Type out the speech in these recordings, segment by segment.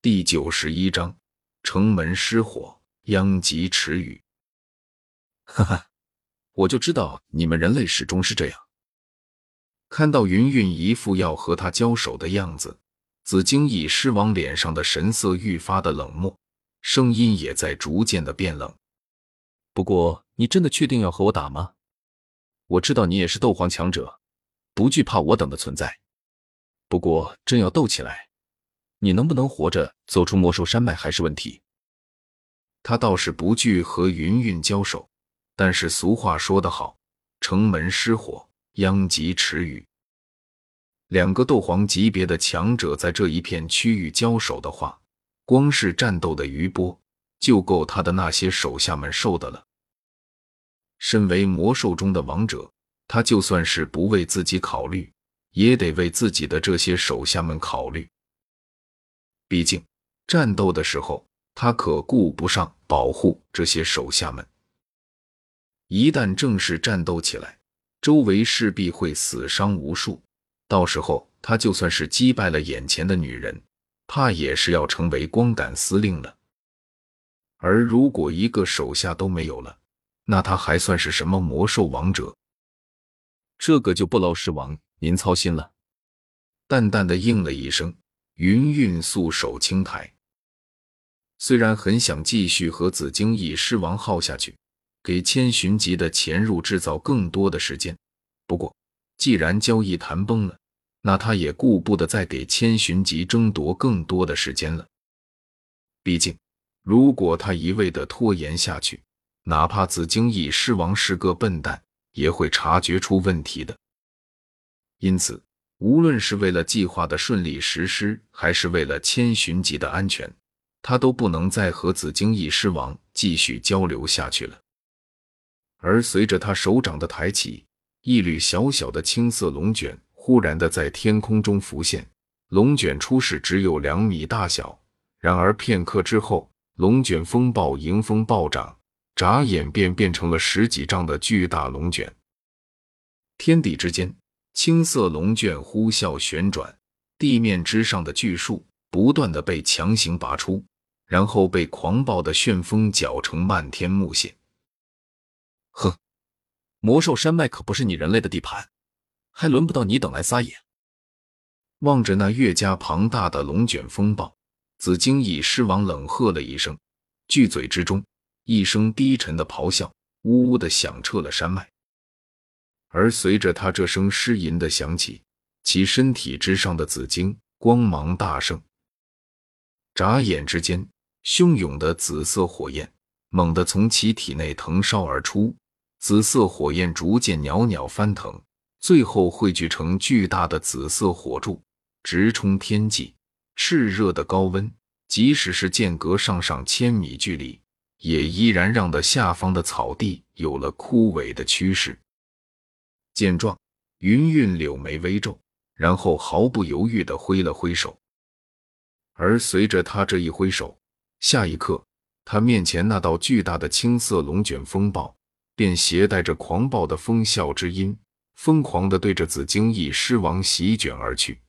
第九十一章，城门失火，殃及池鱼。哈哈，我就知道你们人类始终是这样。看到云云一副要和他交手的样子，紫荆翼狮王脸上的神色愈发的冷漠，声音也在逐渐的变冷。不过，你真的确定要和我打吗？我知道你也是斗皇强者，不惧怕我等的存在。不过，真要斗起来。你能不能活着走出魔兽山脉还是问题。他倒是不惧和云云交手，但是俗话说得好，城门失火，殃及池鱼。两个斗皇级别的强者在这一片区域交手的话，光是战斗的余波就够他的那些手下们受的了。身为魔兽中的王者，他就算是不为自己考虑，也得为自己的这些手下们考虑。毕竟，战斗的时候，他可顾不上保护这些手下们。一旦正式战斗起来，周围势必会死伤无数。到时候，他就算是击败了眼前的女人，怕也是要成为光杆司令了。而如果一个手下都没有了，那他还算是什么魔兽王者？这个就不劳狮王您操心了。淡淡的应了一声。云韵素手轻抬，虽然很想继续和紫荆翼狮王耗下去，给千寻疾的潜入制造更多的时间，不过既然交易谈崩了，那他也顾不得再给千寻疾争夺更多的时间了。毕竟，如果他一味的拖延下去，哪怕紫荆翼狮王是个笨蛋，也会察觉出问题的。因此。无论是为了计划的顺利实施，还是为了千寻疾的安全，他都不能再和紫荆翼狮王继续交流下去了。而随着他手掌的抬起，一缕小小的青色龙卷忽然的在天空中浮现。龙卷初始只有两米大小，然而片刻之后，龙卷风暴迎风暴涨，眨眼便变成了十几丈的巨大龙卷。天地之间。青色龙卷呼啸旋转，地面之上的巨树不断的被强行拔出，然后被狂暴的旋风搅成漫天木屑。哼，魔兽山脉可不是你人类的地盘，还轮不到你等来撒野。望着那越加庞大的龙卷风暴，紫荆翼狮王冷喝了一声，巨嘴之中一声低沉的咆哮，呜呜的响彻了山脉。而随着他这声狮吟的响起，其身体之上的紫晶光芒大盛，眨眼之间，汹涌的紫色火焰猛地从其体内腾烧而出，紫色火焰逐渐袅袅翻腾，最后汇聚成巨大的紫色火柱，直冲天际。炽热的高温，即使是间隔上上千米距离，也依然让的下方的草地有了枯萎的趋势。见状，云韵柳眉微皱，然后毫不犹豫地挥了挥手。而随着他这一挥手，下一刻，他面前那道巨大的青色龙卷风暴便携带着狂暴的风啸之音，疯狂地对着紫荆翼狮王席卷而去。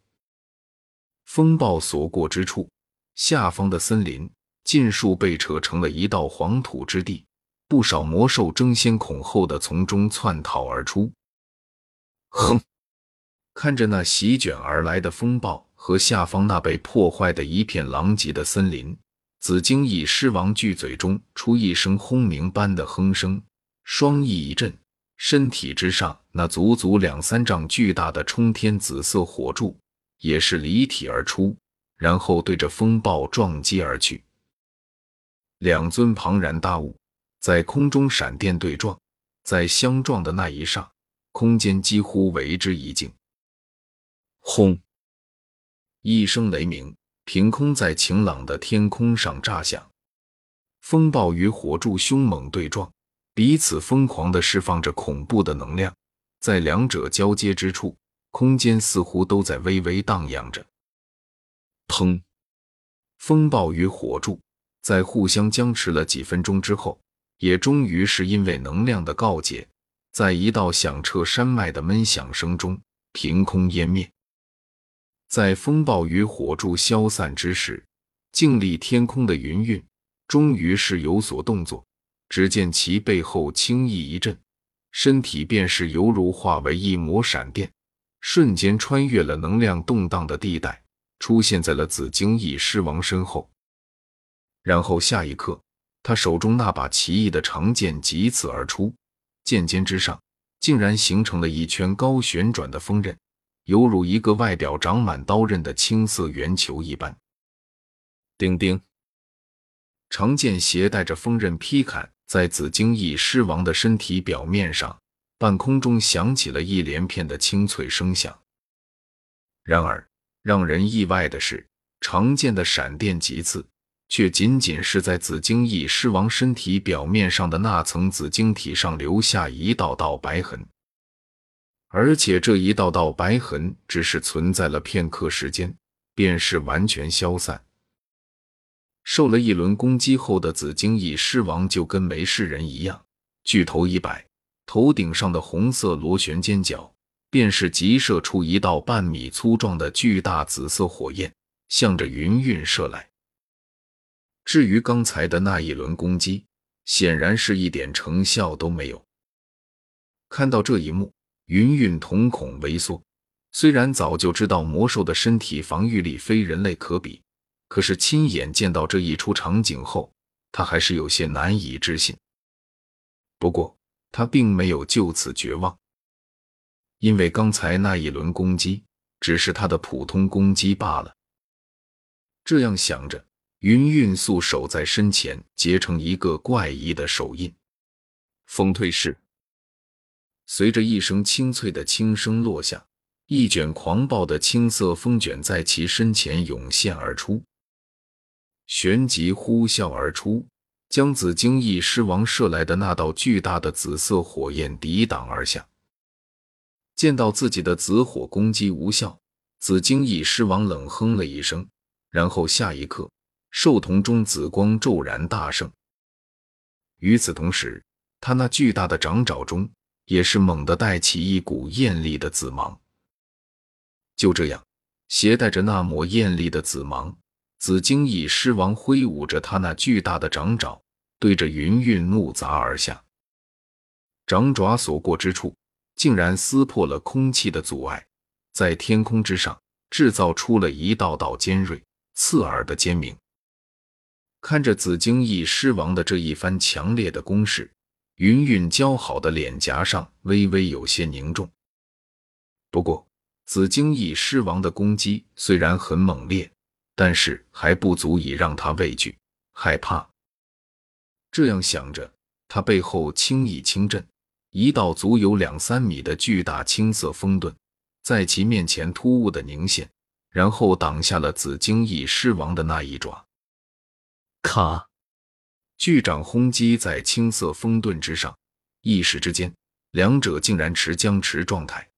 风暴所过之处，下方的森林尽数被扯成了一道黄土之地，不少魔兽争先恐后的从中窜逃而出。哼！看着那席卷而来的风暴和下方那被破坏的一片狼藉的森林，紫荆翼狮王巨嘴中出一声轰鸣般的哼声，双翼一震，身体之上那足足两三丈巨大的冲天紫色火柱也是离体而出，然后对着风暴撞击而去。两尊庞然大物在空中闪电对撞，在相撞的那一刹。空间几乎为之一静，轰！一声雷鸣凭空在晴朗的天空上炸响，风暴与火柱凶猛对撞，彼此疯狂地释放着恐怖的能量，在两者交接之处，空间似乎都在微微荡漾着。砰！风暴与火柱在互相僵持了几分钟之后，也终于是因为能量的告解。在一道响彻山脉的闷响声中，凭空湮灭。在风暴与火柱消散之时，静立天空的云韵终于是有所动作。只见其背后轻易一震，身体便是犹如化为一抹闪电，瞬间穿越了能量动荡的地带，出现在了紫荆翼狮王身后。然后下一刻，他手中那把奇异的长剑急刺而出，剑尖之上竟然形成了一圈高旋转的锋刃，犹如一个外表长满刀刃的青色圆球一般。叮叮，长剑携带着锋刃劈砍。在紫荆翼狮王的身体表面上，半空中响起了一连片的清脆声响。然而，让人意外的是，长剑的闪电急刺，却仅仅是在紫荆翼狮王身体表面上的那层紫晶体上留下一道道白痕，而且这一道道白痕只是存在了片刻时间，便是完全消散。受了一轮攻击后的紫荆翼狮王就跟没事人一样，巨头一摆，头顶上的红色螺旋尖角便是急射出一道半米粗壮的巨大紫色火焰，向着云韵射来。至于刚才的那一轮攻击，显然是一点成效都没有。看到这一幕，云韵瞳孔微缩，虽然早就知道魔兽的身体防御力非人类可比。可是亲眼见到这一出场景后，他还是有些难以置信。不过他并没有就此绝望，因为刚才那一轮攻击只是他的普通攻击罢了。这样想着，云韵素手在身前结成一个怪异的手印，风退式。随着一声清脆的轻声落下，一卷狂暴的青色风卷在其身前涌现而出。旋即呼啸而出，将紫荆翼狮王射来的那道巨大的紫色火焰抵挡而下。见到自己的紫火攻击无效，紫荆翼狮王冷哼了一声，然后下一刻，兽瞳中紫光骤然大盛。与此同时，他那巨大的掌爪中也是猛地带起一股艳丽的紫芒。就这样，携带着那抹艳丽的紫芒。紫荆翼狮王挥舞着他那巨大的掌爪，对着云韵怒砸而下。掌爪所过之处，竟然撕破了空气的阻碍，在天空之上制造出了一道道尖锐刺耳的尖鸣。看着紫荆翼狮王的这一番强烈的攻势，云韵姣好的脸颊上微微有些凝重。不过，紫荆翼狮王的攻击虽然很猛烈。但是还不足以让他畏惧、害怕。这样想着，他背后轻易轻震，一道足有两三米的巨大青色风盾在其面前突兀的凝现，然后挡下了紫荆翼狮王的那一爪。咔！巨掌轰击在青色风盾之上，一时之间，两者竟然持僵持状态，